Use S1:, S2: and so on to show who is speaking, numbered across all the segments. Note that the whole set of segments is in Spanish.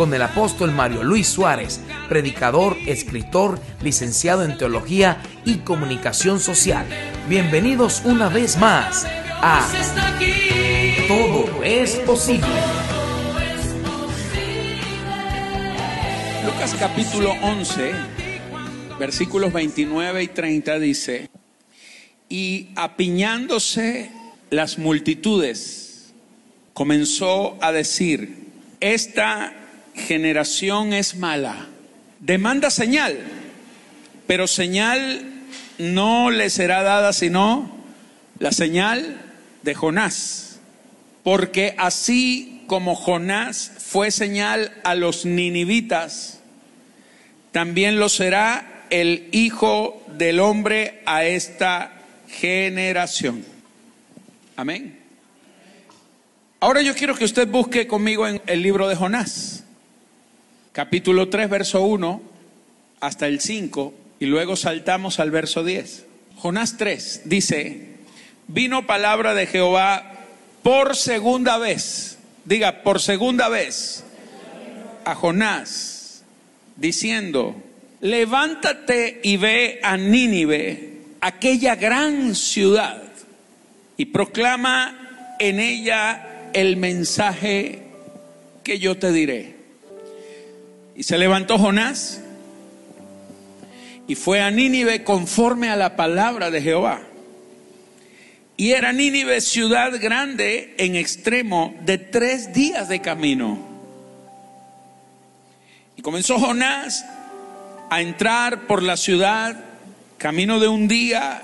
S1: con el apóstol Mario Luis Suárez, predicador, escritor, licenciado en teología y comunicación social. Bienvenidos una vez más a Todo es posible.
S2: Lucas capítulo 11, versículos 29 y 30 dice, y apiñándose las multitudes, comenzó a decir, esta generación es mala. Demanda señal, pero señal no le será dada sino la señal de Jonás. Porque así como Jonás fue señal a los ninivitas, también lo será el Hijo del Hombre a esta generación. Amén. Ahora yo quiero que usted busque conmigo en el libro de Jonás capítulo 3, verso 1 hasta el 5 y luego saltamos al verso 10. Jonás 3 dice, vino palabra de Jehová por segunda vez, diga, por segunda vez a Jonás, diciendo, levántate y ve a Nínive, aquella gran ciudad, y proclama en ella el mensaje que yo te diré. Y se levantó Jonás y fue a Nínive conforme a la palabra de Jehová. Y era Nínive ciudad grande en extremo de tres días de camino. Y comenzó Jonás a entrar por la ciudad, camino de un día,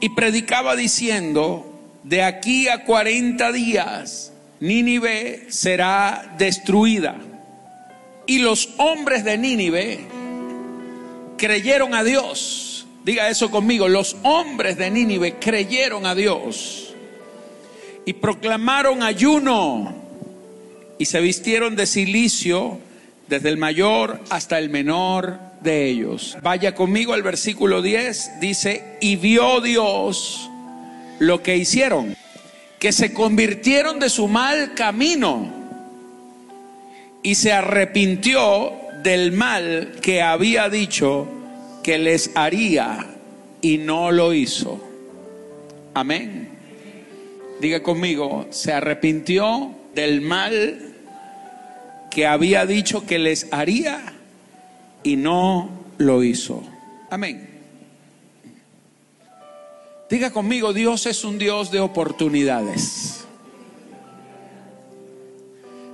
S2: y predicaba diciendo, de aquí a cuarenta días, Nínive será destruida. Y los hombres de Nínive creyeron a Dios. Diga eso conmigo. Los hombres de Nínive creyeron a Dios. Y proclamaron ayuno. Y se vistieron de silicio desde el mayor hasta el menor de ellos. Vaya conmigo al versículo 10. Dice, y vio Dios lo que hicieron. Que se convirtieron de su mal camino y se arrepintió del mal que había dicho que les haría y no lo hizo. Amén. Diga conmigo, se arrepintió del mal que había dicho que les haría y no lo hizo. Amén. Diga conmigo, Dios es un Dios de oportunidades.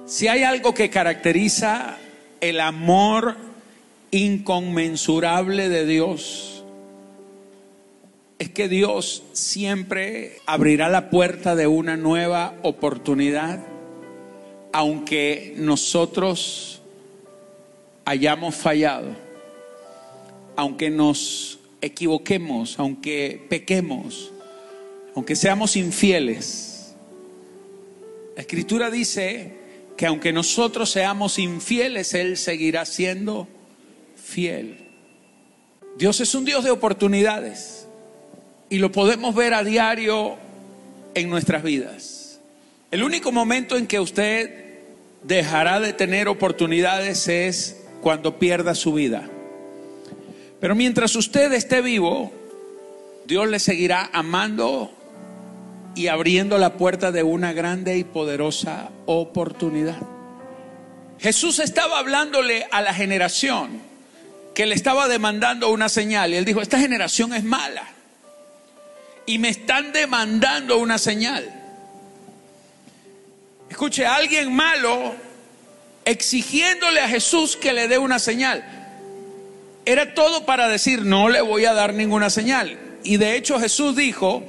S2: Si hay algo que caracteriza el amor inconmensurable de Dios, es que Dios siempre abrirá la puerta de una nueva oportunidad, aunque nosotros hayamos fallado, aunque nos equivoquemos, aunque pequemos, aunque seamos infieles. La escritura dice que aunque nosotros seamos infieles, Él seguirá siendo fiel. Dios es un Dios de oportunidades y lo podemos ver a diario en nuestras vidas. El único momento en que usted dejará de tener oportunidades es cuando pierda su vida. Pero mientras usted esté vivo, Dios le seguirá amando y abriendo la puerta de una grande y poderosa oportunidad. Jesús estaba hablándole a la generación que le estaba demandando una señal y él dijo, esta generación es mala y me están demandando una señal. Escuche, alguien malo exigiéndole a Jesús que le dé una señal. Era todo para decir, no le voy a dar ninguna señal. Y de hecho Jesús dijo,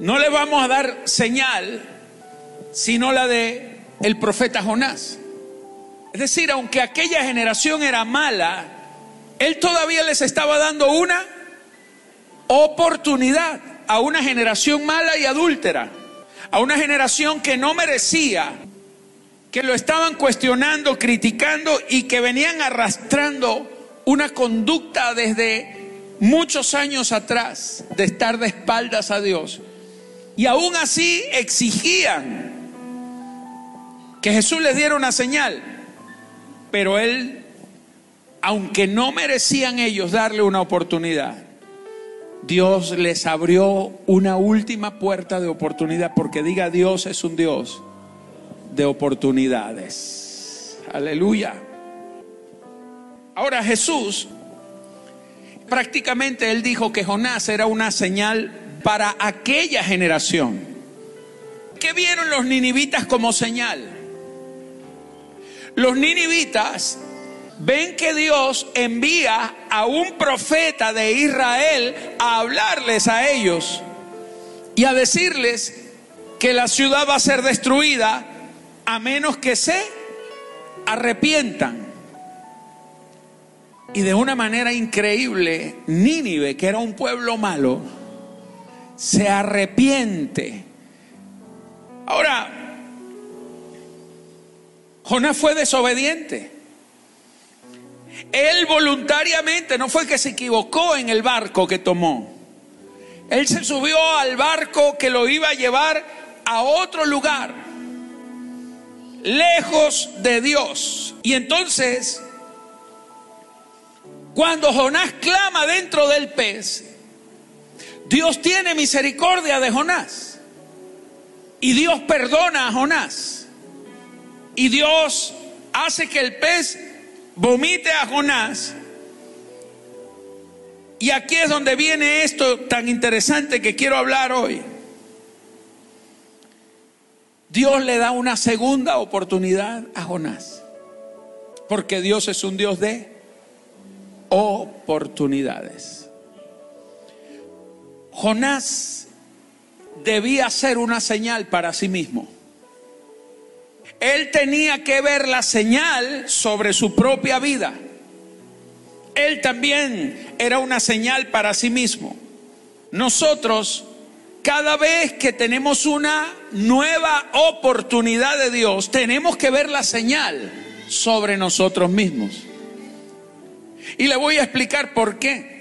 S2: no le vamos a dar señal sino la de el profeta Jonás. Es decir, aunque aquella generación era mala, él todavía les estaba dando una oportunidad a una generación mala y adúltera, a una generación que no merecía, que lo estaban cuestionando, criticando y que venían arrastrando una conducta desde muchos años atrás de estar de espaldas a Dios. Y aún así exigían que Jesús les diera una señal. Pero Él, aunque no merecían ellos darle una oportunidad, Dios les abrió una última puerta de oportunidad, porque diga Dios es un Dios de oportunidades. Aleluya. Ahora Jesús, prácticamente él dijo que Jonás era una señal para aquella generación. ¿Qué vieron los ninivitas como señal? Los ninivitas ven que Dios envía a un profeta de Israel a hablarles a ellos y a decirles que la ciudad va a ser destruida a menos que se arrepientan. Y de una manera increíble, Nínive, que era un pueblo malo, se arrepiente. Ahora, Jonás fue desobediente. Él voluntariamente, no fue que se equivocó en el barco que tomó. Él se subió al barco que lo iba a llevar a otro lugar, lejos de Dios. Y entonces, cuando Jonás clama dentro del pez, Dios tiene misericordia de Jonás. Y Dios perdona a Jonás. Y Dios hace que el pez vomite a Jonás. Y aquí es donde viene esto tan interesante que quiero hablar hoy. Dios le da una segunda oportunidad a Jonás. Porque Dios es un Dios de oportunidades. Jonás debía ser una señal para sí mismo. Él tenía que ver la señal sobre su propia vida. Él también era una señal para sí mismo. Nosotros, cada vez que tenemos una nueva oportunidad de Dios, tenemos que ver la señal sobre nosotros mismos. Y le voy a explicar por qué.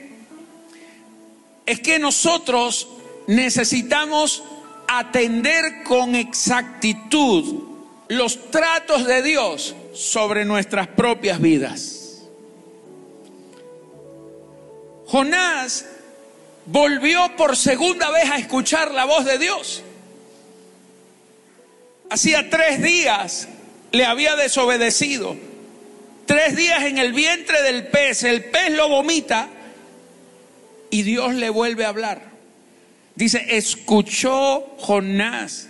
S2: Es que nosotros necesitamos atender con exactitud los tratos de Dios sobre nuestras propias vidas. Jonás volvió por segunda vez a escuchar la voz de Dios. Hacía tres días le había desobedecido. Tres días en el vientre del pez. El pez lo vomita y Dios le vuelve a hablar. Dice, escuchó Jonás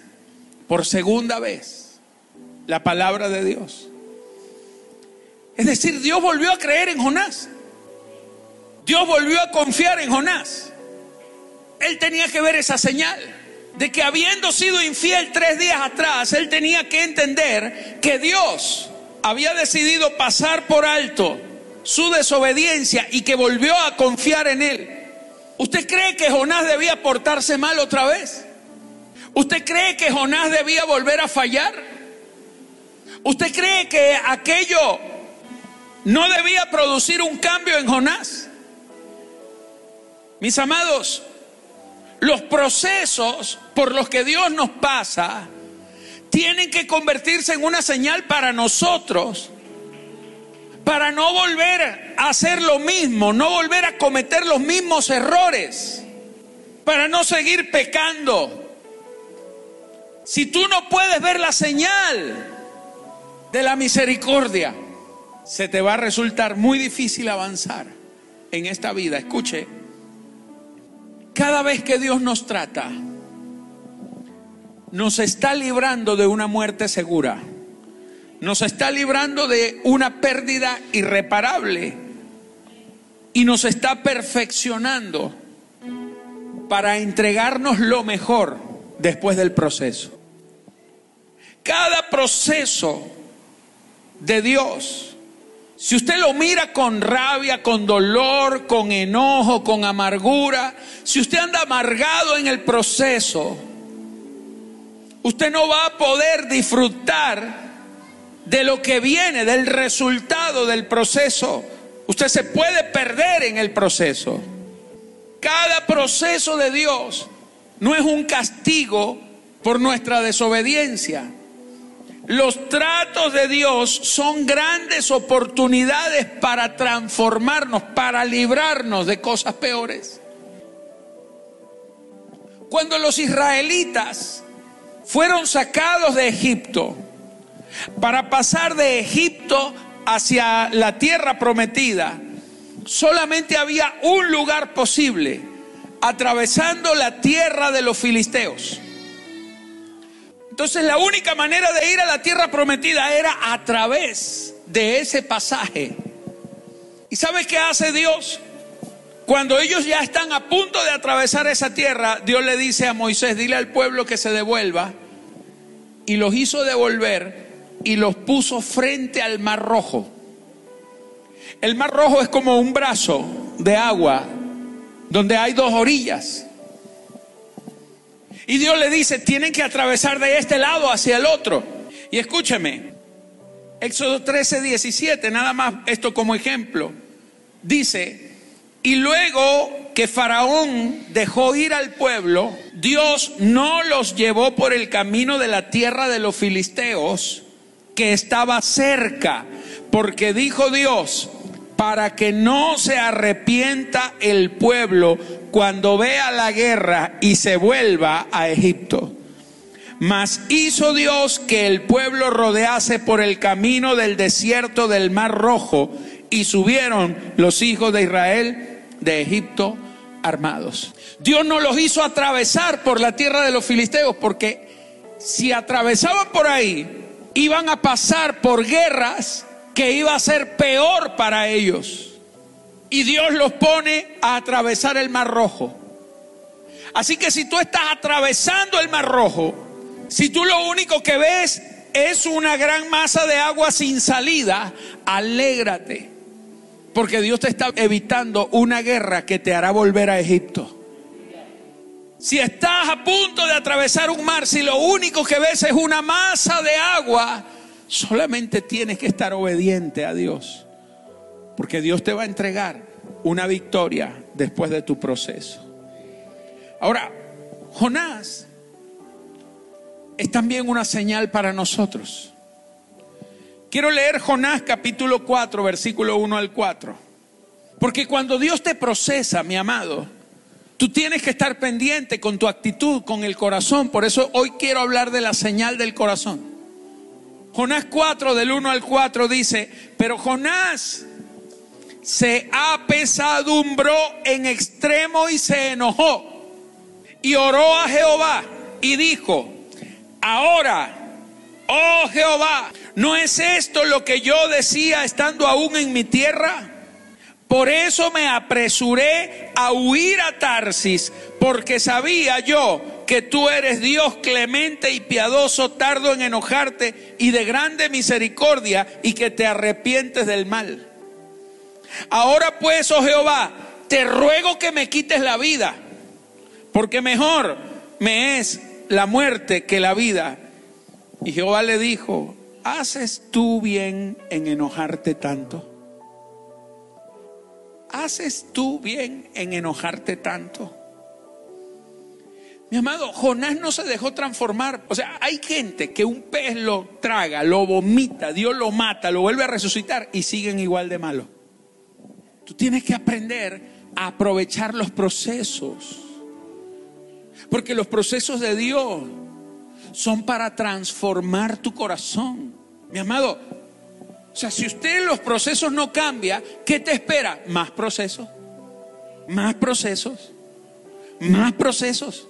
S2: por segunda vez la palabra de Dios. Es decir, Dios volvió a creer en Jonás. Dios volvió a confiar en Jonás. Él tenía que ver esa señal de que habiendo sido infiel tres días atrás, él tenía que entender que Dios había decidido pasar por alto su desobediencia y que volvió a confiar en él. ¿Usted cree que Jonás debía portarse mal otra vez? ¿Usted cree que Jonás debía volver a fallar? ¿Usted cree que aquello no debía producir un cambio en Jonás? Mis amados, los procesos por los que Dios nos pasa tienen que convertirse en una señal para nosotros, para no volver a hacer lo mismo, no volver a cometer los mismos errores, para no seguir pecando. Si tú no puedes ver la señal, de la misericordia, se te va a resultar muy difícil avanzar en esta vida. Escuche, cada vez que Dios nos trata, nos está librando de una muerte segura, nos está librando de una pérdida irreparable y nos está perfeccionando para entregarnos lo mejor después del proceso. Cada proceso de Dios. Si usted lo mira con rabia, con dolor, con enojo, con amargura, si usted anda amargado en el proceso, usted no va a poder disfrutar de lo que viene, del resultado del proceso. Usted se puede perder en el proceso. Cada proceso de Dios no es un castigo por nuestra desobediencia. Los tratos de Dios son grandes oportunidades para transformarnos, para librarnos de cosas peores. Cuando los israelitas fueron sacados de Egipto para pasar de Egipto hacia la tierra prometida, solamente había un lugar posible, atravesando la tierra de los filisteos. Entonces la única manera de ir a la tierra prometida era a través de ese pasaje. ¿Y sabe qué hace Dios? Cuando ellos ya están a punto de atravesar esa tierra, Dios le dice a Moisés, dile al pueblo que se devuelva. Y los hizo devolver y los puso frente al mar rojo. El mar rojo es como un brazo de agua donde hay dos orillas. Y Dios le dice, tienen que atravesar de este lado hacia el otro. Y escúcheme, Éxodo 13, 17, nada más esto como ejemplo. Dice, y luego que Faraón dejó ir al pueblo, Dios no los llevó por el camino de la tierra de los filisteos, que estaba cerca, porque dijo Dios, para que no se arrepienta el pueblo cuando vea la guerra y se vuelva a Egipto. Mas hizo Dios que el pueblo rodease por el camino del desierto del Mar Rojo y subieron los hijos de Israel de Egipto armados. Dios no los hizo atravesar por la tierra de los filisteos porque si atravesaban por ahí iban a pasar por guerras que iba a ser peor para ellos. Y Dios los pone a atravesar el mar rojo. Así que si tú estás atravesando el mar rojo, si tú lo único que ves es una gran masa de agua sin salida, alégrate. Porque Dios te está evitando una guerra que te hará volver a Egipto. Si estás a punto de atravesar un mar, si lo único que ves es una masa de agua, Solamente tienes que estar obediente a Dios, porque Dios te va a entregar una victoria después de tu proceso. Ahora, Jonás es también una señal para nosotros. Quiero leer Jonás capítulo 4, versículo 1 al 4. Porque cuando Dios te procesa, mi amado, tú tienes que estar pendiente con tu actitud, con el corazón. Por eso hoy quiero hablar de la señal del corazón. Jonás 4 del 1 al 4 dice, pero Jonás se apesadumbró en extremo y se enojó y oró a Jehová y dijo, ahora, oh Jehová, ¿no es esto lo que yo decía estando aún en mi tierra? Por eso me apresuré a huir a Tarsis, porque sabía yo que tú eres Dios clemente y piadoso, tardo en enojarte y de grande misericordia, y que te arrepientes del mal. Ahora pues, oh Jehová, te ruego que me quites la vida, porque mejor me es la muerte que la vida. Y Jehová le dijo, ¿haces tú bien en enojarte tanto? ¿Haces tú bien en enojarte tanto? Mi amado, Jonás no se dejó transformar. O sea, hay gente que un pez lo traga, lo vomita, Dios lo mata, lo vuelve a resucitar y siguen igual de malo. Tú tienes que aprender a aprovechar los procesos. Porque los procesos de Dios son para transformar tu corazón. Mi amado, o sea, si usted en los procesos no cambia, ¿qué te espera? Más procesos, más procesos, más procesos,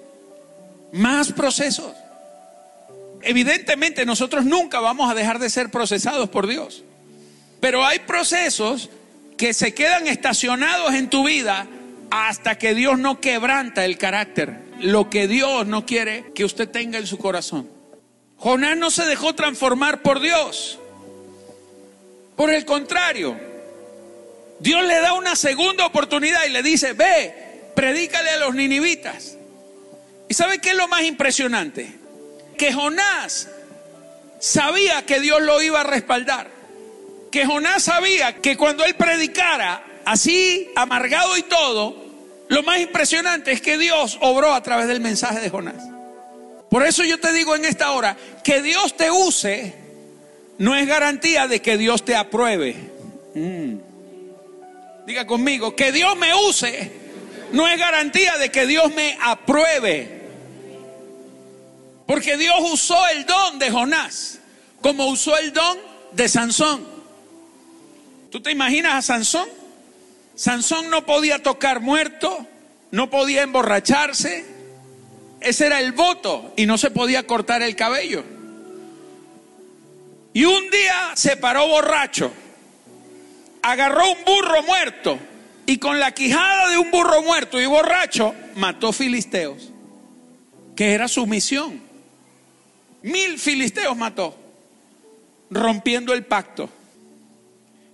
S2: más procesos. Evidentemente nosotros nunca vamos a dejar de ser procesados por Dios. Pero hay procesos que se quedan estacionados en tu vida hasta que Dios no quebranta el carácter, lo que Dios no quiere que usted tenga en su corazón. Jonás no se dejó transformar por Dios. Por el contrario, Dios le da una segunda oportunidad y le dice, ve, predícale a los ninivitas. ¿Y sabe qué es lo más impresionante? Que Jonás sabía que Dios lo iba a respaldar. Que Jonás sabía que cuando él predicara, así amargado y todo, lo más impresionante es que Dios obró a través del mensaje de Jonás. Por eso yo te digo en esta hora, que Dios te use no es garantía de que Dios te apruebe. Mm. Diga conmigo, que Dios me use no es garantía de que Dios me apruebe. Porque Dios usó el don de Jonás como usó el don de Sansón. ¿Tú te imaginas a Sansón? Sansón no podía tocar muerto, no podía emborracharse. Ese era el voto y no se podía cortar el cabello. Y un día se paró borracho, agarró un burro muerto y con la quijada de un burro muerto y borracho mató filisteos, que era su misión. Mil filisteos mató, rompiendo el pacto.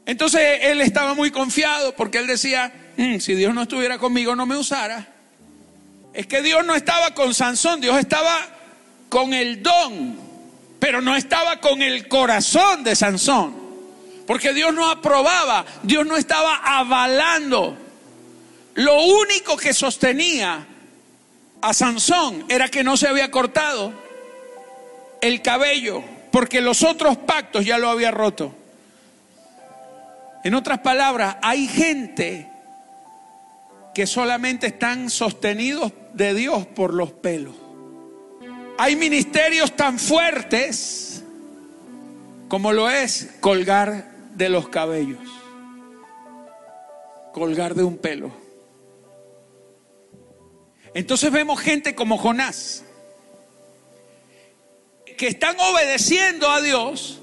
S2: Entonces él estaba muy confiado porque él decía, mm, si Dios no estuviera conmigo no me usara. Es que Dios no estaba con Sansón, Dios estaba con el don pero no estaba con el corazón de Sansón. Porque Dios no aprobaba, Dios no estaba avalando. Lo único que sostenía a Sansón era que no se había cortado el cabello, porque los otros pactos ya lo había roto. En otras palabras, hay gente que solamente están sostenidos de Dios por los pelos. Hay ministerios tan fuertes como lo es colgar de los cabellos, colgar de un pelo. Entonces vemos gente como Jonás, que están obedeciendo a Dios,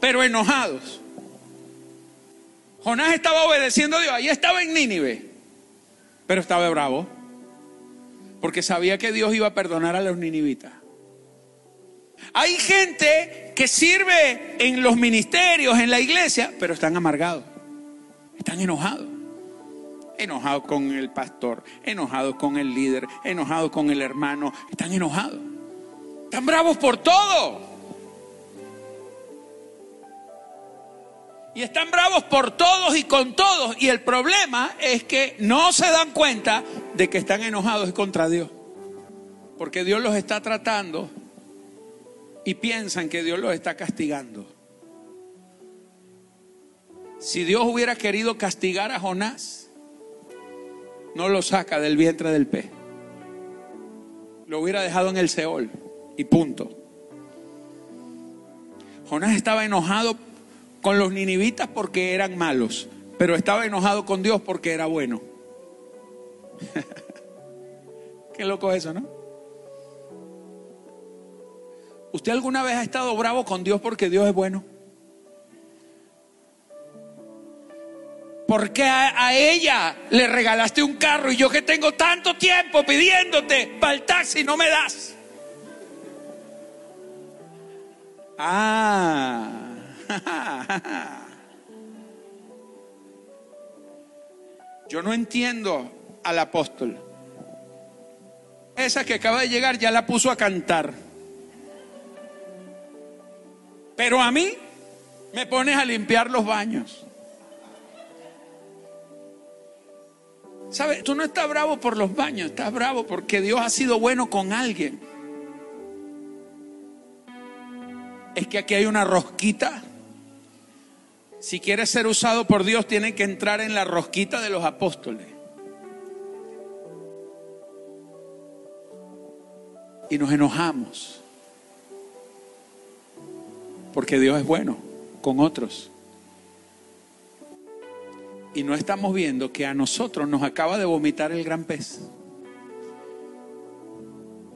S2: pero enojados. Jonás estaba obedeciendo a Dios, ahí estaba en Nínive, pero estaba bravo porque sabía que Dios iba a perdonar a los ninivitas. Hay gente que sirve en los ministerios, en la iglesia, pero están amargados, están enojados. Enojados con el pastor, enojados con el líder, enojados con el hermano, están enojados. Están bravos por todo. Y están bravos por todos y con todos. Y el problema es que no se dan cuenta de que están enojados contra Dios. Porque Dios los está tratando y piensan que Dios los está castigando. Si Dios hubiera querido castigar a Jonás, no lo saca del vientre del pez. Lo hubiera dejado en el Seol y punto. Jonás estaba enojado con los ninivitas porque eran malos, pero estaba enojado con Dios porque era bueno. Qué loco eso, ¿no? ¿Usted alguna vez ha estado bravo con Dios porque Dios es bueno? ¿Por qué a, ella le regalaste un carro y yo que tengo tanto tiempo pidiéndote para el taxi no me das? Ah. Yo no entiendo al apóstol. Esa que acaba de llegar ya la puso a cantar. Pero a mí me pones a limpiar los baños. ¿Sabes? Tú no estás bravo por los baños, estás bravo porque Dios ha sido bueno con alguien. Es que aquí hay una rosquita si quiere ser usado por Dios, tiene que entrar en la rosquita de los apóstoles. Y nos enojamos. Porque Dios es bueno con otros. Y no estamos viendo que a nosotros nos acaba de vomitar el gran pez.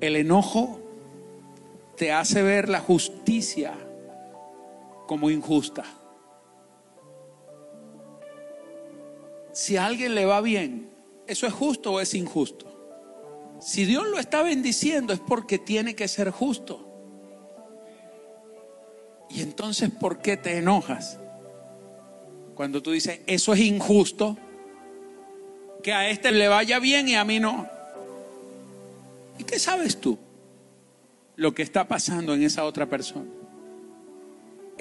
S2: El enojo te hace ver la justicia como injusta. Si a alguien le va bien, ¿eso es justo o es injusto? Si Dios lo está bendiciendo es porque tiene que ser justo. Y entonces, ¿por qué te enojas? Cuando tú dices, eso es injusto, Que a este le vaya bien y a mí no. ¿Y qué sabes tú? Lo que está pasando en esa otra persona.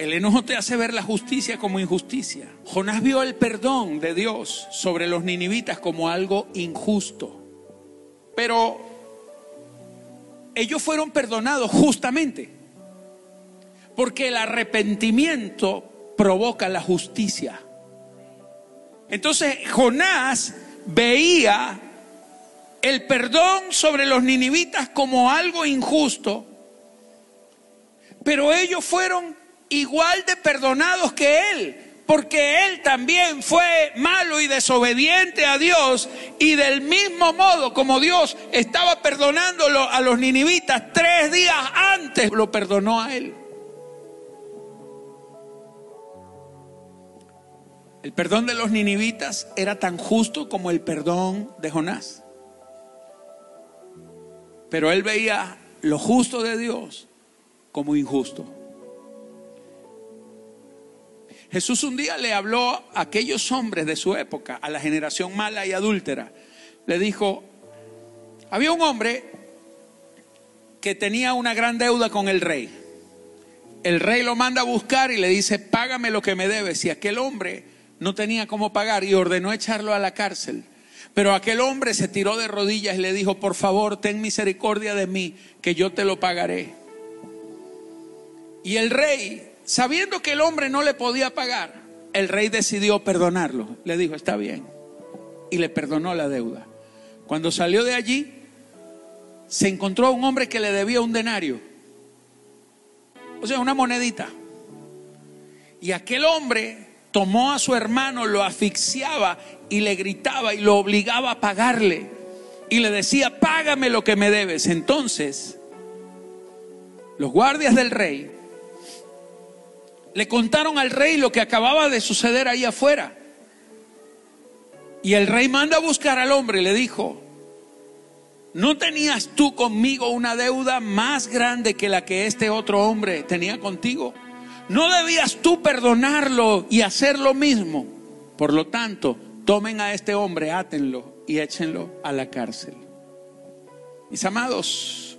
S2: El enojo te hace ver la justicia como injusticia. Jonás vio el perdón de Dios sobre los ninivitas como algo injusto. Pero ellos fueron perdonados justamente porque el arrepentimiento provoca la justicia. Entonces Jonás veía el perdón sobre los ninivitas como algo injusto, pero ellos fueron igual de perdonados que él, porque él también fue malo y desobediente a Dios y del mismo modo como Dios estaba perdonándolo a los ninivitas tres días antes, lo perdonó a él. El perdón de los ninivitas era tan justo como el perdón de Jonás. Pero él veía lo justo de Dios como injusto. Jesús un día le habló a aquellos hombres de su época, a la generación mala y adúltera. Le dijo, había un hombre que tenía una gran deuda con el rey. El rey lo manda a buscar y le dice, págame lo que me debes. Y aquel hombre no tenía cómo pagar y ordenó echarlo a la cárcel. Pero aquel hombre se tiró de rodillas y le dijo, por favor, ten misericordia de mí, que yo te lo pagaré. Y el rey Sabiendo que el hombre no le podía pagar, el rey decidió perdonarlo. Le dijo, está bien. Y le perdonó la deuda. Cuando salió de allí, se encontró a un hombre que le debía un denario. O sea, una monedita. Y aquel hombre tomó a su hermano, lo asfixiaba y le gritaba y lo obligaba a pagarle. Y le decía, págame lo que me debes. Entonces, los guardias del rey le contaron al rey lo que acababa de suceder ahí afuera. Y el rey manda a buscar al hombre y le dijo, ¿no tenías tú conmigo una deuda más grande que la que este otro hombre tenía contigo? ¿No debías tú perdonarlo y hacer lo mismo? Por lo tanto, tomen a este hombre, átenlo y échenlo a la cárcel. Mis amados,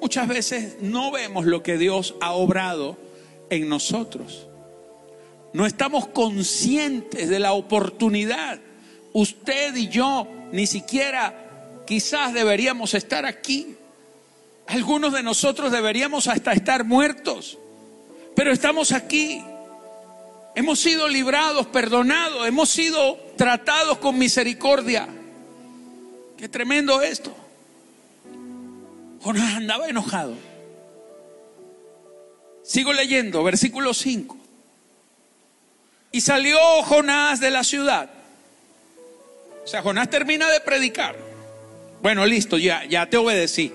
S2: muchas veces no vemos lo que Dios ha obrado en nosotros. No estamos conscientes de la oportunidad. Usted y yo ni siquiera quizás deberíamos estar aquí. Algunos de nosotros deberíamos hasta estar muertos. Pero estamos aquí. Hemos sido librados, perdonados, hemos sido tratados con misericordia. Qué tremendo esto. Jonás andaba enojado. Sigo leyendo, versículo 5. Y salió Jonás de la ciudad. O sea, Jonás termina de predicar. Bueno, listo, ya, ya te obedecí.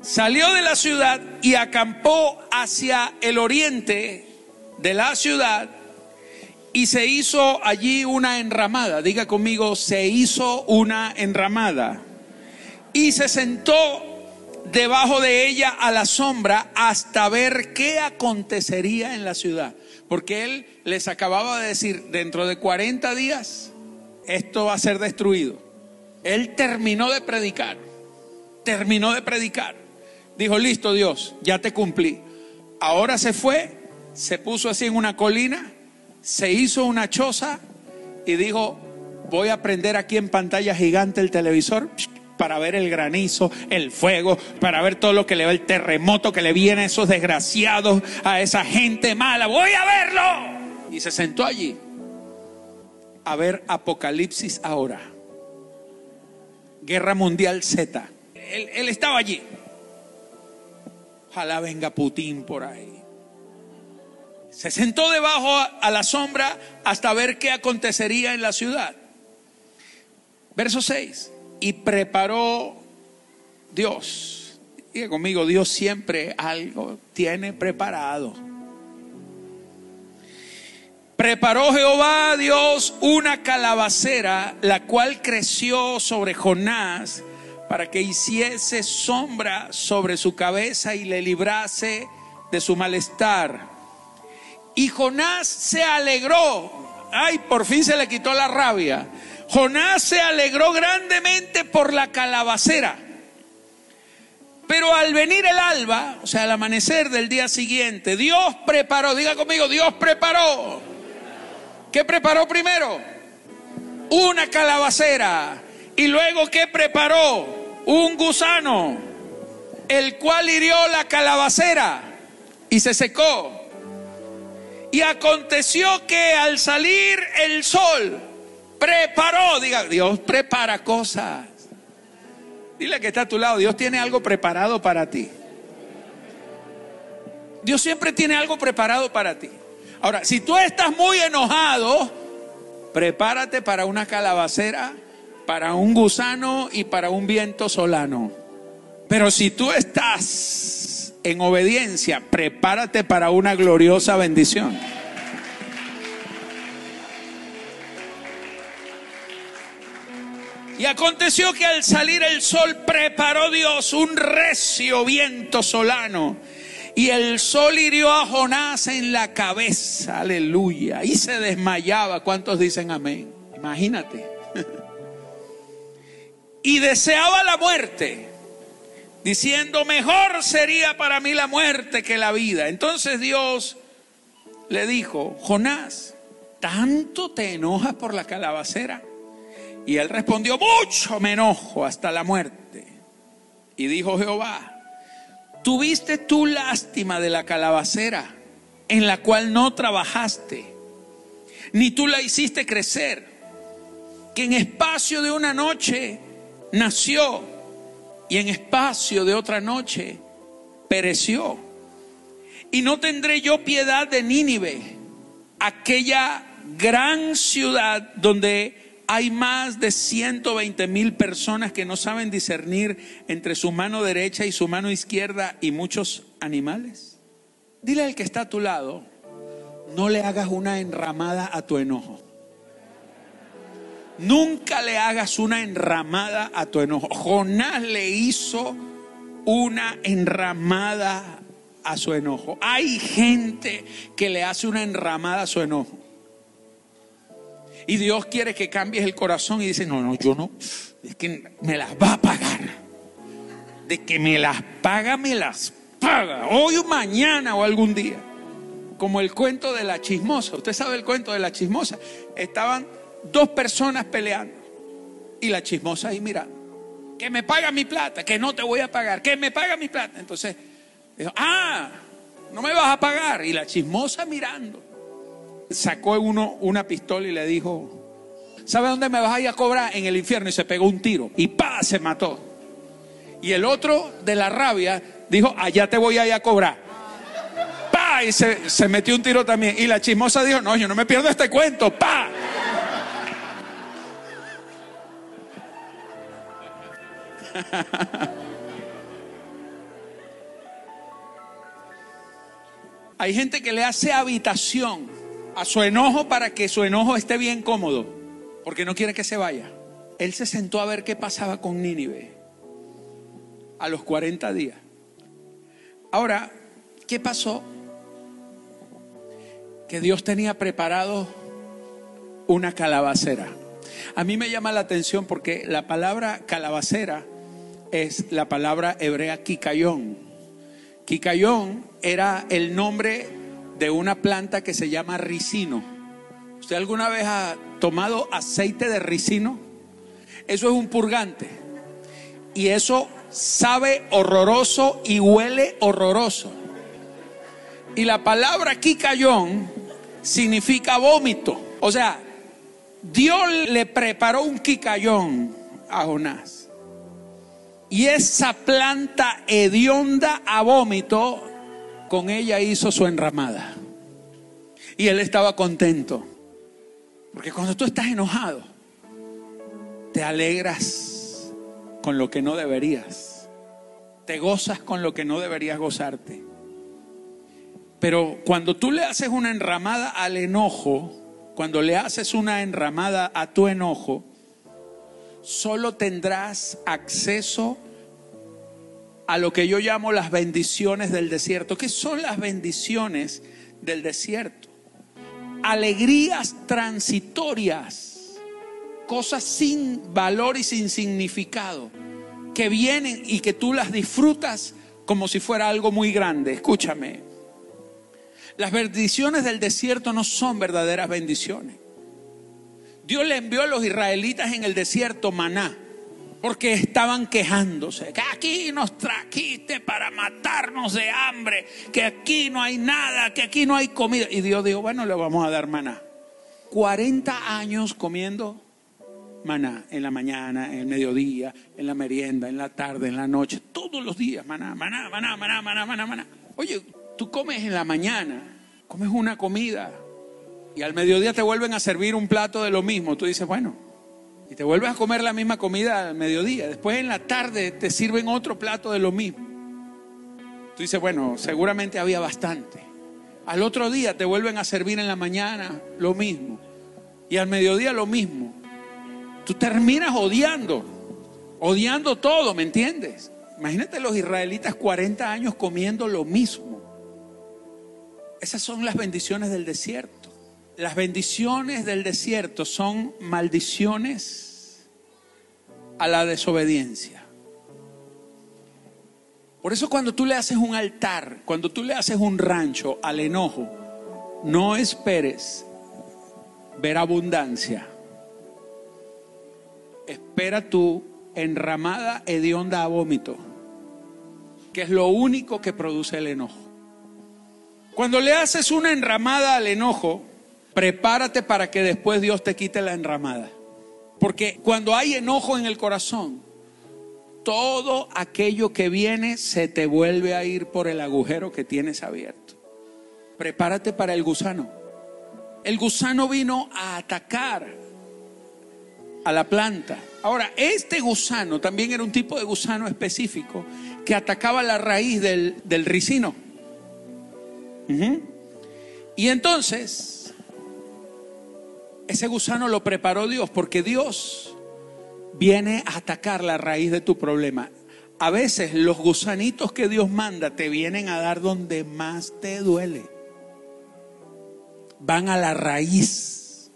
S2: Salió de la ciudad y acampó hacia el oriente de la ciudad y se hizo allí una enramada. Diga conmigo, se hizo una enramada. Y se sentó debajo de ella a la sombra hasta ver qué acontecería en la ciudad. Porque él les acababa de decir, dentro de 40 días, esto va a ser destruido. Él terminó de predicar, terminó de predicar. Dijo, listo Dios, ya te cumplí. Ahora se fue, se puso así en una colina, se hizo una choza y dijo, voy a prender aquí en pantalla gigante el televisor para ver el granizo, el fuego, para ver todo lo que le va el terremoto que le viene a esos desgraciados, a esa gente mala. Voy a verlo. Y se sentó allí a ver Apocalipsis ahora. Guerra Mundial Z. Él, él estaba allí. Ojalá venga Putin por ahí. Se sentó debajo a la sombra hasta ver qué acontecería en la ciudad. Verso 6 y preparó Dios. Diga conmigo, Dios siempre algo tiene preparado. Preparó Jehová Dios una calabacera, la cual creció sobre Jonás para que hiciese sombra sobre su cabeza y le librase de su malestar. Y Jonás se alegró. Ay, por fin se le quitó la rabia Jonás se alegró grandemente por la calabacera. Pero al venir el alba, o sea, al amanecer del día siguiente, Dios preparó, diga conmigo, Dios preparó. ¿Qué preparó primero? Una calabacera. Y luego, ¿qué preparó? Un gusano, el cual hirió la calabacera y se secó. Y aconteció que al salir el sol, preparó, diga, Dios prepara cosas. Dile que está a tu lado, Dios tiene algo preparado para ti. Dios siempre tiene algo preparado para ti. Ahora, si tú estás muy enojado, prepárate para una calabacera, para un gusano y para un viento solano. Pero si tú estás en obediencia, prepárate para una gloriosa bendición. Y aconteció que al salir el sol preparó Dios un recio viento solano. Y el sol hirió a Jonás en la cabeza, aleluya. Y se desmayaba. ¿Cuántos dicen amén? Imagínate. y deseaba la muerte, diciendo, mejor sería para mí la muerte que la vida. Entonces Dios le dijo, Jonás, ¿tanto te enojas por la calabacera? Y él respondió, mucho me enojo hasta la muerte. Y dijo Jehová, tuviste tú lástima de la calabacera en la cual no trabajaste, ni tú la hiciste crecer, que en espacio de una noche nació y en espacio de otra noche pereció. Y no tendré yo piedad de Nínive, aquella gran ciudad donde hay más de 120 mil personas que no saben discernir entre su mano derecha y su mano izquierda y muchos animales. Dile al que está a tu lado, no le hagas una enramada a tu enojo. Nunca le hagas una enramada a tu enojo. Jonás le hizo una enramada a su enojo. Hay gente que le hace una enramada a su enojo. Y Dios quiere que cambies el corazón y dice, no, no, yo no, es que me las va a pagar. De que me las paga, me las paga. Hoy o mañana o algún día. Como el cuento de la chismosa. Usted sabe el cuento de la chismosa. Estaban dos personas peleando. Y la chismosa ahí mira, que me paga mi plata, que no te voy a pagar, que me paga mi plata. Entonces, dijo, ah, no me vas a pagar. Y la chismosa mirando sacó uno una pistola y le dijo, ¿sabe dónde me vas a ir a cobrar? En el infierno. Y se pegó un tiro. Y pa, se mató. Y el otro, de la rabia, dijo, allá te voy a ir a cobrar. Pa, y se, se metió un tiro también. Y la chismosa dijo, no, yo no me pierdo este cuento. Pa. Hay gente que le hace habitación a su enojo para que su enojo esté bien cómodo, porque no quiere que se vaya. Él se sentó a ver qué pasaba con Nínive a los 40 días. Ahora, ¿qué pasó? Que Dios tenía preparado una calabacera. A mí me llama la atención porque la palabra calabacera es la palabra hebrea kikayón. Kikayón era el nombre de una planta que se llama ricino. ¿Usted alguna vez ha tomado aceite de ricino? Eso es un purgante. Y eso sabe horroroso y huele horroroso. Y la palabra quicayón significa vómito. O sea, Dios le preparó un quicayón a Jonás. Y esa planta hedionda a vómito con ella hizo su enramada. Y él estaba contento. Porque cuando tú estás enojado, te alegras con lo que no deberías. Te gozas con lo que no deberías gozarte. Pero cuando tú le haces una enramada al enojo, cuando le haces una enramada a tu enojo, solo tendrás acceso a lo que yo llamo las bendiciones del desierto. ¿Qué son las bendiciones del desierto? Alegrías transitorias cosas sin valor y sin significado, que vienen y que tú las disfrutas como si fuera algo muy grande. Escúchame, las bendiciones del desierto no son verdaderas bendiciones. Dios le envió a los israelitas en el desierto maná porque estaban quejándose, que aquí nos trajiste para matarnos de hambre, que aquí no hay nada, que aquí no hay comida. Y Dios dijo, bueno, le vamos a dar maná. 40 años comiendo maná en la mañana, en el mediodía, en la merienda, en la tarde, en la noche, todos los días, maná, maná, maná, maná, maná, maná, maná. Oye, tú comes en la mañana, comes una comida y al mediodía te vuelven a servir un plato de lo mismo. Tú dices, bueno, y te vuelves a comer la misma comida al mediodía. Después en la tarde te sirven otro plato de lo mismo. Tú dices, bueno, seguramente había bastante. Al otro día te vuelven a servir en la mañana lo mismo. Y al mediodía lo mismo. Tú terminas odiando, odiando todo, ¿me entiendes? Imagínate los israelitas 40 años comiendo lo mismo. Esas son las bendiciones del desierto. Las bendiciones del desierto son maldiciones a la desobediencia. Por eso cuando tú le haces un altar, cuando tú le haces un rancho al enojo, no esperes ver abundancia. Espera tu enramada hedionda a vómito, que es lo único que produce el enojo. Cuando le haces una enramada al enojo, prepárate para que después Dios te quite la enramada. Porque cuando hay enojo en el corazón, todo aquello que viene se te vuelve a ir por el agujero que tienes abierto. Prepárate para el gusano. El gusano vino a atacar a la planta. Ahora, este gusano también era un tipo de gusano específico que atacaba la raíz del, ricino. Y entonces, ese gusano lo preparó Dios porque Dios viene a atacar la raíz de tu problema. A veces los gusanitos que Dios manda te vienen a dar donde más te duele. Van a la raíz.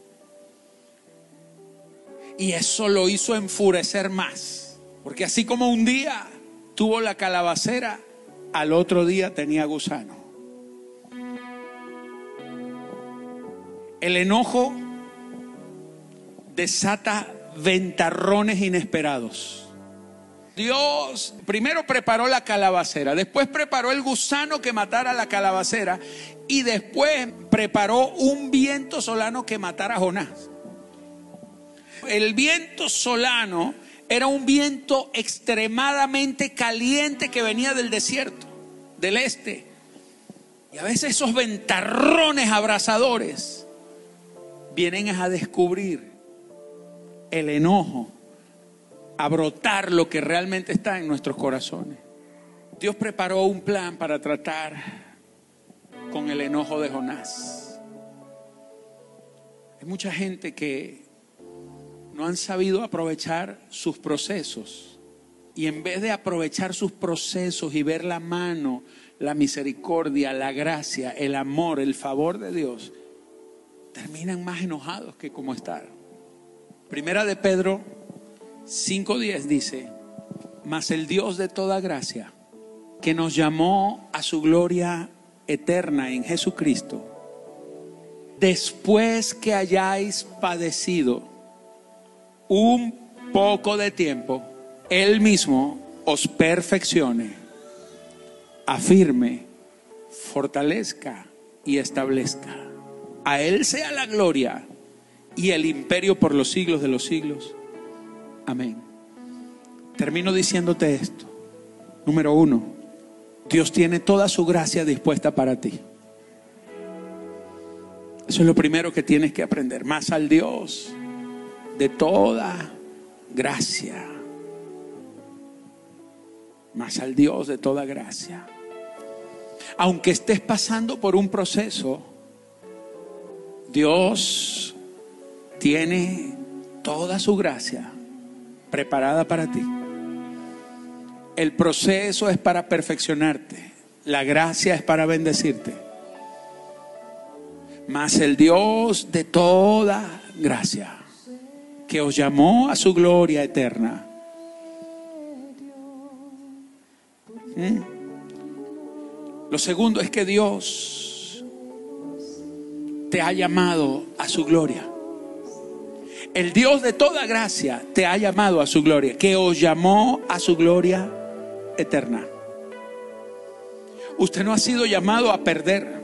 S2: Y eso lo hizo enfurecer más. Porque así como un día tuvo la calabacera, al otro día tenía gusano. El enojo desata ventarrones inesperados. Dios primero preparó la calabacera, después preparó el gusano que matara la calabacera y después preparó un viento solano que matara a Jonás. El viento solano era un viento extremadamente caliente que venía del desierto, del este. Y a veces esos ventarrones abrasadores vienen a descubrir el enojo, a brotar lo que realmente está en nuestros corazones. Dios preparó un plan para tratar con el enojo de Jonás. Hay mucha gente que no han sabido aprovechar sus procesos y en vez de aprovechar sus procesos y ver la mano, la misericordia, la gracia, el amor, el favor de Dios, terminan más enojados que como estar. Primera de Pedro 5.10 dice, mas el Dios de toda gracia, que nos llamó a su gloria eterna en Jesucristo, después que hayáis padecido un poco de tiempo, Él mismo os perfeccione, afirme, fortalezca y establezca. A Él sea la gloria y el imperio por los siglos de los siglos. Amén. Termino diciéndote esto. Número uno, Dios tiene toda su gracia dispuesta para ti. Eso es lo primero que tienes que aprender. Más al Dios de toda gracia. Más al Dios de toda gracia. Aunque estés pasando por un proceso, Dios tiene toda su gracia preparada para ti. El proceso es para perfeccionarte. La gracia es para bendecirte. Mas el Dios de toda gracia, que os llamó a su gloria eterna. ¿Mm? Lo segundo es que Dios te ha llamado a su gloria. El Dios de toda gracia te ha llamado a su gloria, que os llamó a su gloria eterna. Usted no ha sido llamado a perder.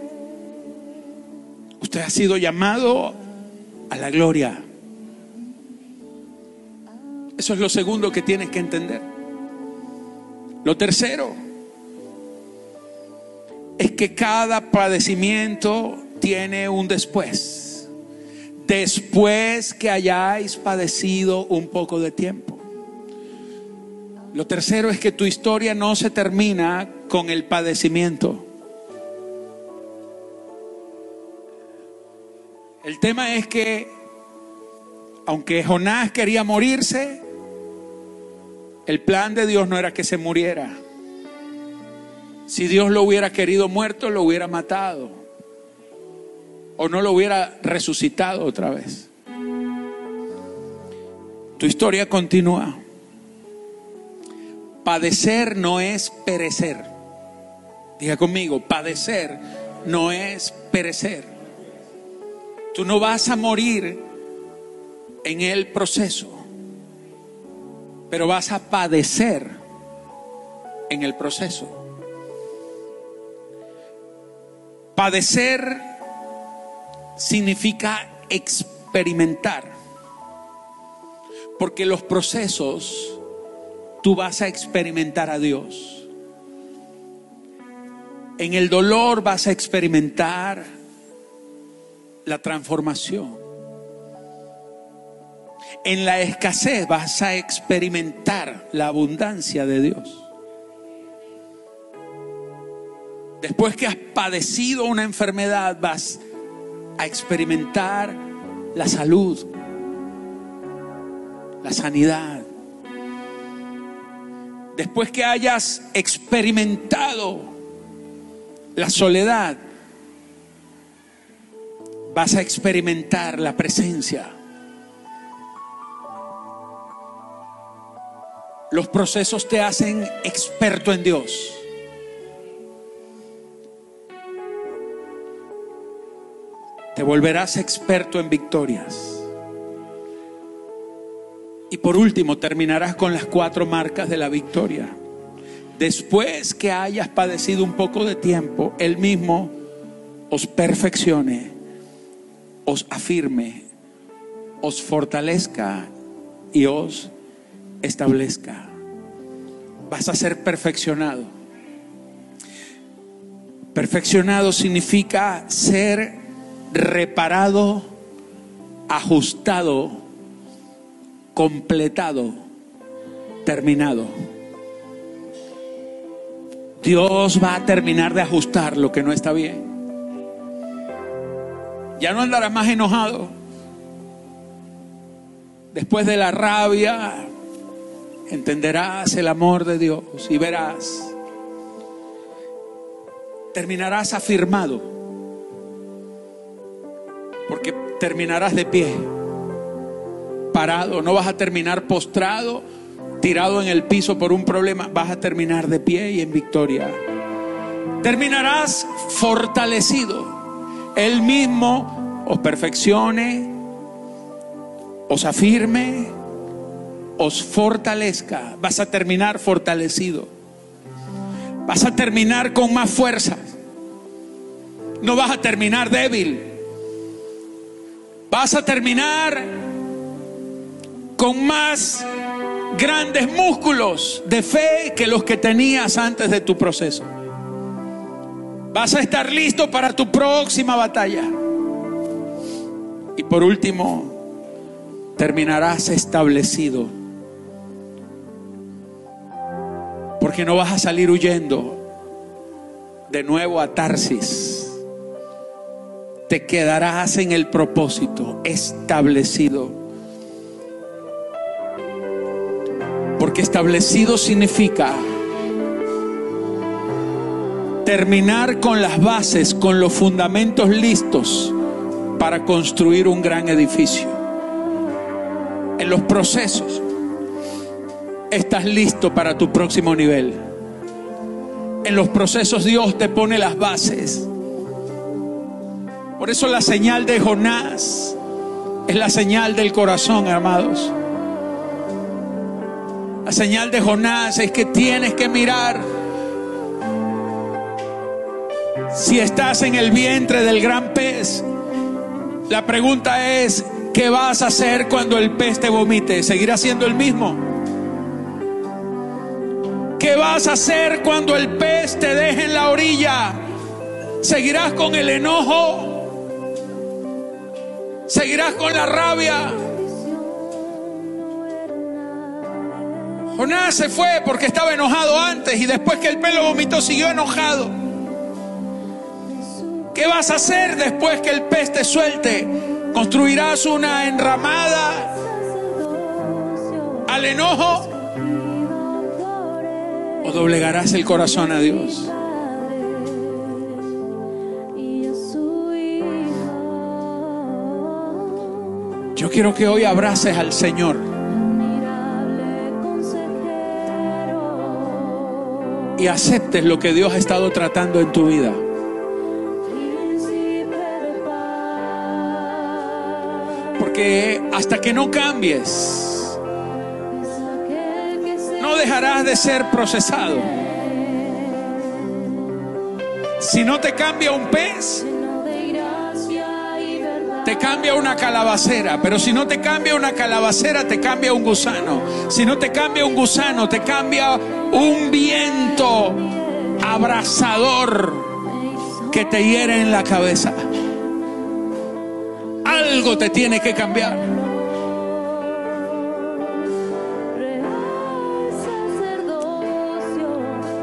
S2: Usted ha sido llamado a la gloria. Eso es lo segundo que tienes que entender. Lo tercero es que cada padecimiento tiene un después. Después que hayáis padecido un poco de tiempo. Lo tercero es que tu historia no se termina con el padecimiento. El tema es que, aunque Jonás quería morirse, el plan de Dios no era que se muriera. Si Dios lo hubiera querido muerto, lo hubiera matado. O no lo hubiera resucitado otra vez. Tu historia continúa. Padecer no es perecer. Diga conmigo, padecer no es perecer. Tú no vas a morir en el proceso pero vas a padecer en el proceso. Padecer significa experimentar, porque los procesos tú vas a experimentar a Dios. En el dolor vas a experimentar la transformación. En la escasez vas a experimentar la abundancia de Dios. Después que has padecido una enfermedad, vas a experimentar la salud, la sanidad. Después que hayas experimentado la soledad, vas a experimentar la presencia Los procesos te hacen experto en Dios. Te volverás experto en victorias. Y por último, terminarás con las cuatro marcas de la victoria. Después que hayas padecido un poco de tiempo, Él mismo os perfeccione, os afirme, os fortalezca y os establezca. Vas a ser perfeccionado. Perfeccionado significa ser reparado, ajustado, completado, terminado. Dios va a terminar de ajustar lo que no está bien. Ya no andarás más enojado. Después de la rabia, entenderás el amor de Dios y verás, terminarás afirmado, porque terminarás de pie, parado, no vas a terminar postrado, tirado en el piso por un problema, vas a terminar de pie y en victoria. Terminarás fortalecido. Él mismo os perfeccione, os afirme, os fortalezca, vas a terminar fortalecido. Vas a terminar con más fuerza. No vas a terminar débil. Vas a terminar con más grandes músculos de fe que los que tenías antes de tu proceso. Vas a estar listo para tu próxima batalla. Y por último, terminarás establecido Porque no vas a salir huyendo de nuevo a Tarsis. Te quedarás en el propósito establecido. Porque establecido significa terminar con las bases, con los fundamentos listos para construir un gran edificio. en los procesos, estás listo para tu próximo nivel. En los procesos Dios te pone las bases. Por eso la señal de Jonás es la señal del corazón, amados. La señal de Jonás es que tienes que mirar si estás en el vientre del gran pez. La pregunta es, ¿qué vas a hacer cuando el pez te vomite? ¿Seguirás siendo el mismo? ¿Qué vas a hacer cuando el pez te deje en la orilla? ¿Seguirás con el enojo? ¿Seguirás con la rabia? Jonás se fue porque estaba enojado antes y después que el pelo vomitó siguió enojado. ¿Qué vas a hacer después que el pez te suelte? ¿Construirás una enramada al enojo? ¿O doblegarás el corazón a Dios? Yo quiero que hoy abraces al Señor. y aceptes lo que Dios ha estado tratando en tu vida. Porque hasta que no cambies, no dejarás de ser procesado. Si no te cambia un pez, te cambia una calabacera, pero si no te cambia una calabacera, te cambia un gusano. Si no te cambia un gusano, te cambia un viento abrasador que te hiere en la cabeza. Algo te tiene que cambiar.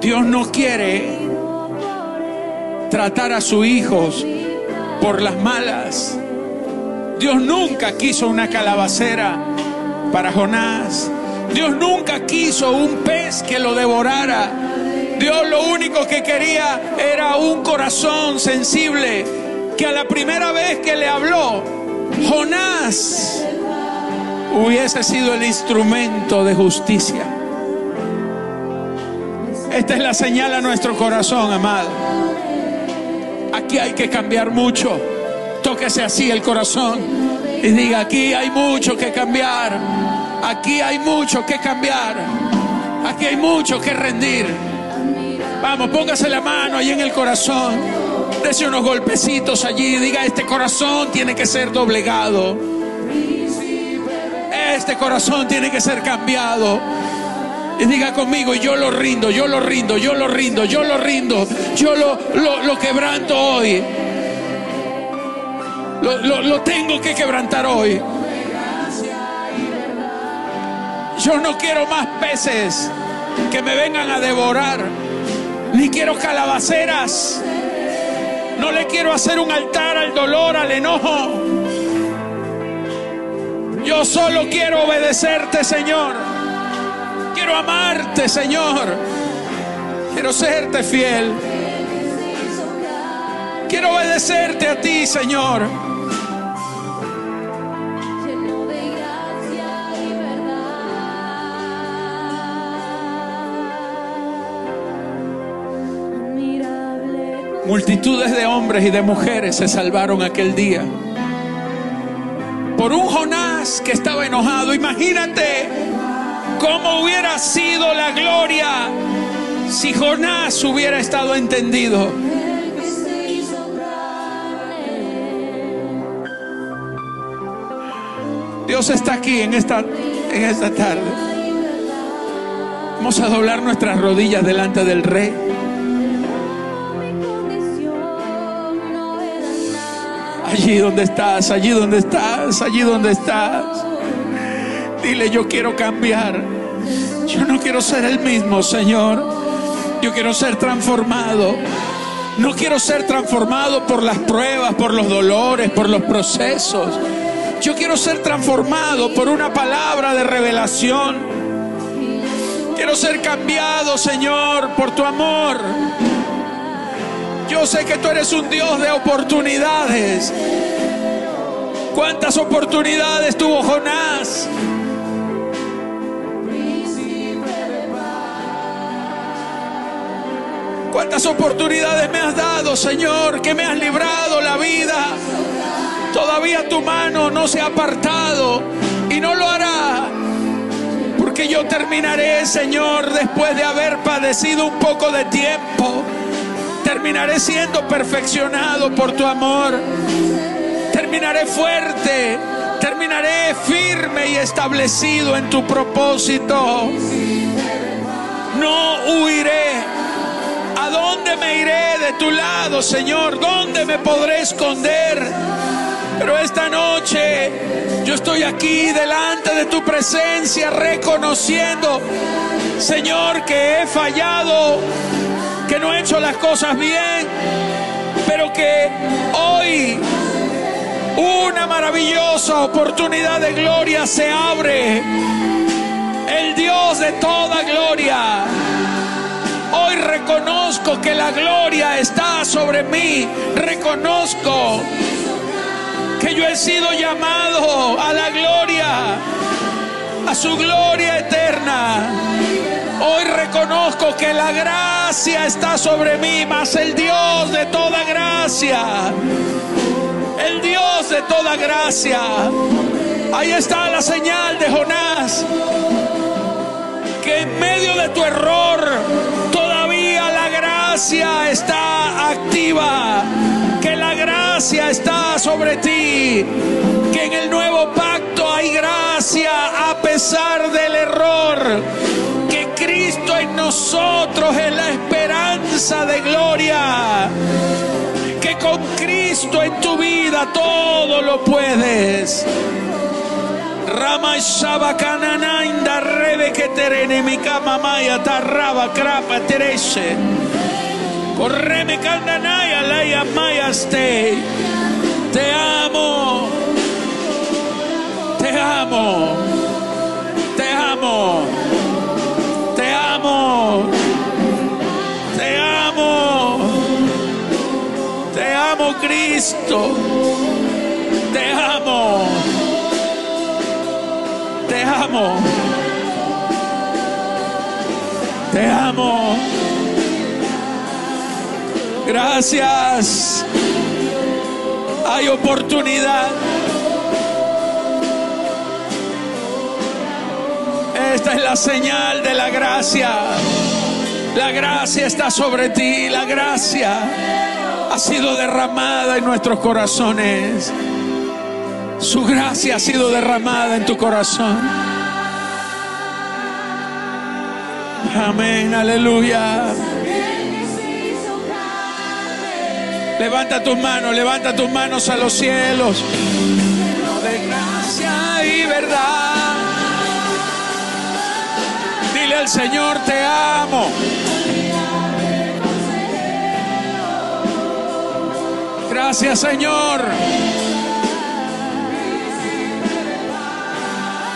S2: Dios no quiere tratar a sus hijos por las malas. Dios nunca quiso una calabacera para Jonás. Dios nunca quiso un pez que lo devorara. Dios lo único que quería era un corazón sensible que a la primera vez que le habló, Jonás hubiese sido el instrumento de justicia. Esta es la señal a nuestro corazón, amado. Aquí hay que cambiar mucho. Tóquese así el corazón y diga, aquí hay mucho que cambiar. Aquí hay mucho que cambiar. Aquí hay mucho que rendir. Vamos, póngase la mano ahí en el corazón. Dese unos golpecitos allí. Diga, este corazón tiene que ser doblegado. Este corazón tiene que ser cambiado. Y diga conmigo, yo lo rindo, yo lo rindo, yo lo rindo, yo lo rindo, yo lo, lo, lo quebranto hoy. Lo, lo, tengo que quebrantar hoy. Yo no quiero más peces que me vengan a devorar, ni quiero calabaceras. No le quiero hacer un altar al dolor, al enojo. Yo solo quiero obedecerte, Señor. Quiero amarte, Señor. Quiero serte fiel. Quiero obedecerte a ti, Señor. Multitudes de hombres y de mujeres se salvaron aquel día. Por un Jonás que estaba enojado. Imagínate cómo hubiera sido la gloria si Jonás hubiera estado entendido. Dios está aquí en esta, en esta tarde. Vamos a doblar nuestras rodillas delante del Rey. Allí donde estás, allí donde estás, allí donde estás. Dile, yo quiero cambiar. Yo no quiero ser el mismo, Señor. Yo quiero ser transformado. No quiero ser transformado por las pruebas, por los dolores, por los procesos. Yo quiero ser transformado por una palabra de revelación. Quiero ser cambiado, Señor, por tu amor. Yo sé que tú eres un Dios de oportunidades. ¿Cuántas oportunidades tuvo Jonás? ¿Cuántas oportunidades me has dado, Señor, que me has librado la vida? Todavía tu mano no se ha apartado y no lo hará. Porque yo terminaré, Señor, después de haber padecido un poco de tiempo. Terminaré siendo perfeccionado por tu amor. Terminaré fuerte. Terminaré firme y establecido en tu propósito. No huiré. ¿A dónde me iré de tu lado, Señor? ¿Dónde me podré esconder? Pero esta noche yo estoy aquí delante de tu presencia reconociendo, Señor, que he fallado, que no he hecho las cosas bien, pero que hoy una maravillosa oportunidad de gloria se abre. El Dios de toda gloria. Hoy reconozco que la gloria está sobre mí. Reconozco que yo he sido llamado a la gloria, a su gloria eterna. Reconozco que la gracia está sobre mí, mas el Dios de toda gracia, el Dios de toda gracia. Ahí está la señal de Jonás, que en medio de tu error todavía la gracia está activa que la gracia está sobre ti, que en el nuevo pacto hay gracia a pesar del error, Cristo en nosotros es la esperanza de gloria, que con Cristo en tu vida todo lo puedes. Rama Shabakananainda Rebe que terene mi cama maya tarraba crapa terese. Correme candanaya laya mayaste. Te amo. Te amo. Te amo. Amo Cristo. Te amo. Te amo. Te amo. Gracias. Hay oportunidad. Esta es la señal de la gracia. La gracia está sobre ti. La gracia ha sido derramada en nuestros corazones. Su gracia ha sido derramada en tu corazón. Amén, aleluya. Levanta tus manos, levanta tus manos a los cielos. De gracia y verdad. Dile al Señor, te amo. Gracias, Señor.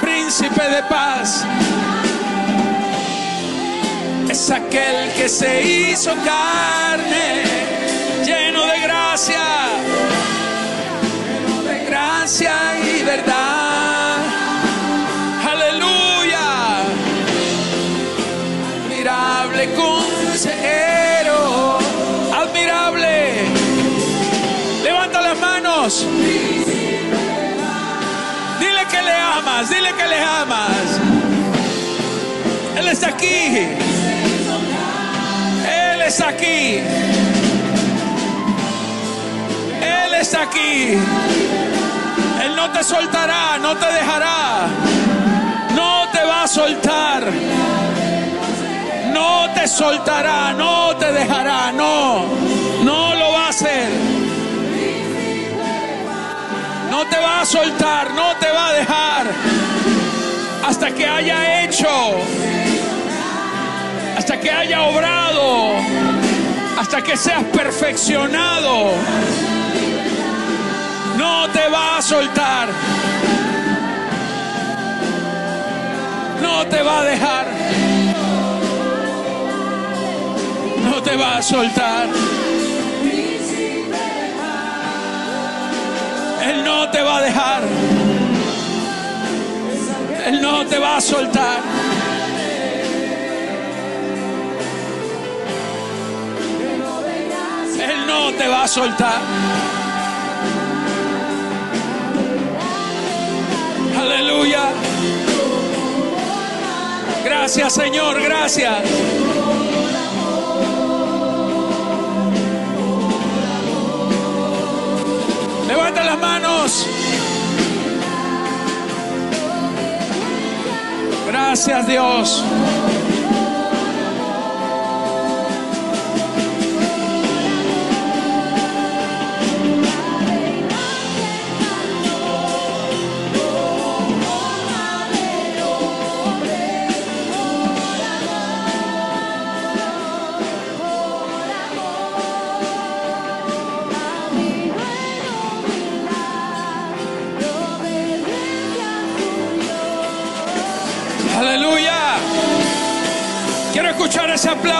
S2: Príncipe de paz. Es aquel que se hizo carne lleno de gracia, lleno de gracia y verdad. Que le amas. Él está aquí. Él está aquí. Él está aquí. Él no te soltará, no te dejará. No te va a soltar. No te soltará, no te dejará, no. No lo va a hacer. No te va a soltar, no te va a dejar. Hasta que haya hecho. Hasta que haya obrado. Hasta que seas perfeccionado no te va a soltar. No te va a dejar. No te va a soltar. Él no te va a dejar. Él no te va a soltar. no te va a soltar. Aleluya. Gracias Señor, gracias. Levanta las manos. Gracias Dios.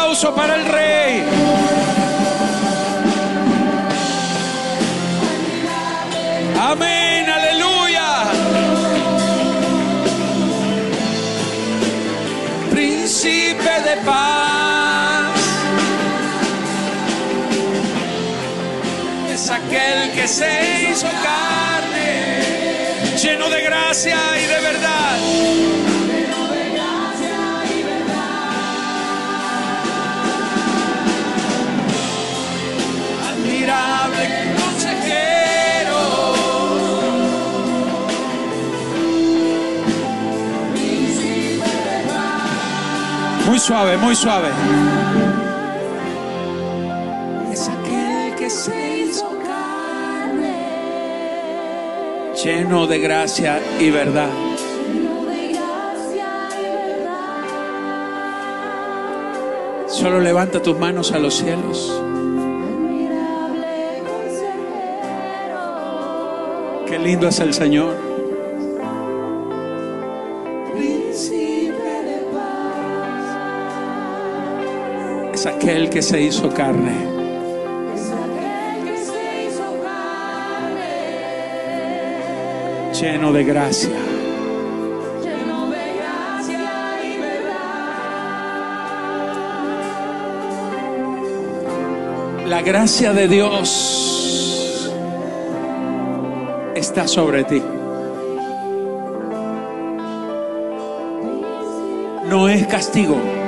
S2: Aplauso para el rey. Amén, aleluya. Príncipe de paz. Es aquel que se hizo carne, lleno de gracia y de verdad. Muy suave, muy suave. Es aquel que se hizo carne, lleno de gracia y verdad. Solo levanta tus manos a los cielos. Qué lindo es el Señor. Aquel que se hizo carne. Lleno de gracia. La gracia de Dios está sobre ti. No es castigo.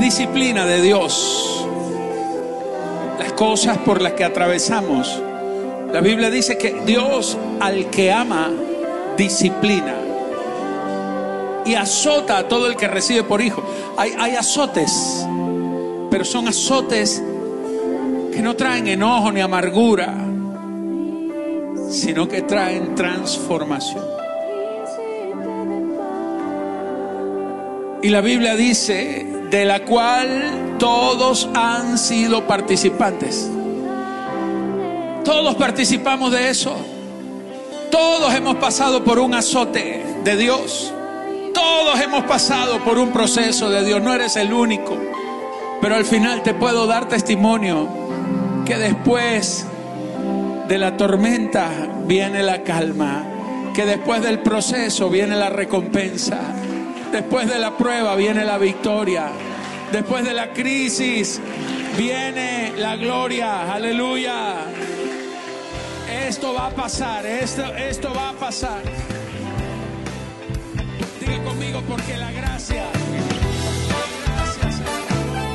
S2: Disciplina de Dios. Las cosas por las que atravesamos. La Biblia dice que Dios al que ama disciplina y azota a todo el que recibe por hijo. Hay, hay azotes, pero son azotes que no traen enojo ni amargura, sino que traen transformación. Y la Biblia dice, de la cual todos han sido participantes. Todos participamos de eso. Todos hemos pasado por un azote de Dios. Todos hemos pasado por un proceso de Dios. No eres el único. Pero al final te puedo dar testimonio que después de la tormenta viene la calma, que después del proceso viene la recompensa, después de la prueba viene la victoria, después de la crisis viene la gloria, aleluya. Esto va a pasar, esto, esto va a pasar. Diga conmigo porque la gracia...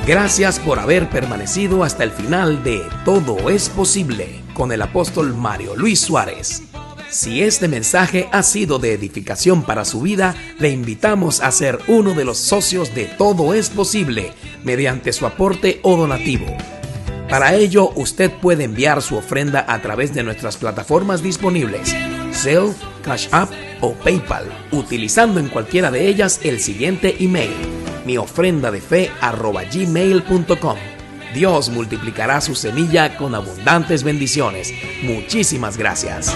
S1: Gracias por haber permanecido hasta el final de Todo es posible con el apóstol Mario Luis Suárez. Si este mensaje ha sido de edificación para su vida, le invitamos a ser uno de los socios de Todo es posible mediante su aporte o donativo. Para ello, usted puede enviar su ofrenda a través de nuestras plataformas disponibles, Zelle, Cash App o PayPal, utilizando en cualquiera de ellas el siguiente email mi ofrenda de fe arroba gmail.com. Dios multiplicará su semilla con abundantes bendiciones. Muchísimas gracias.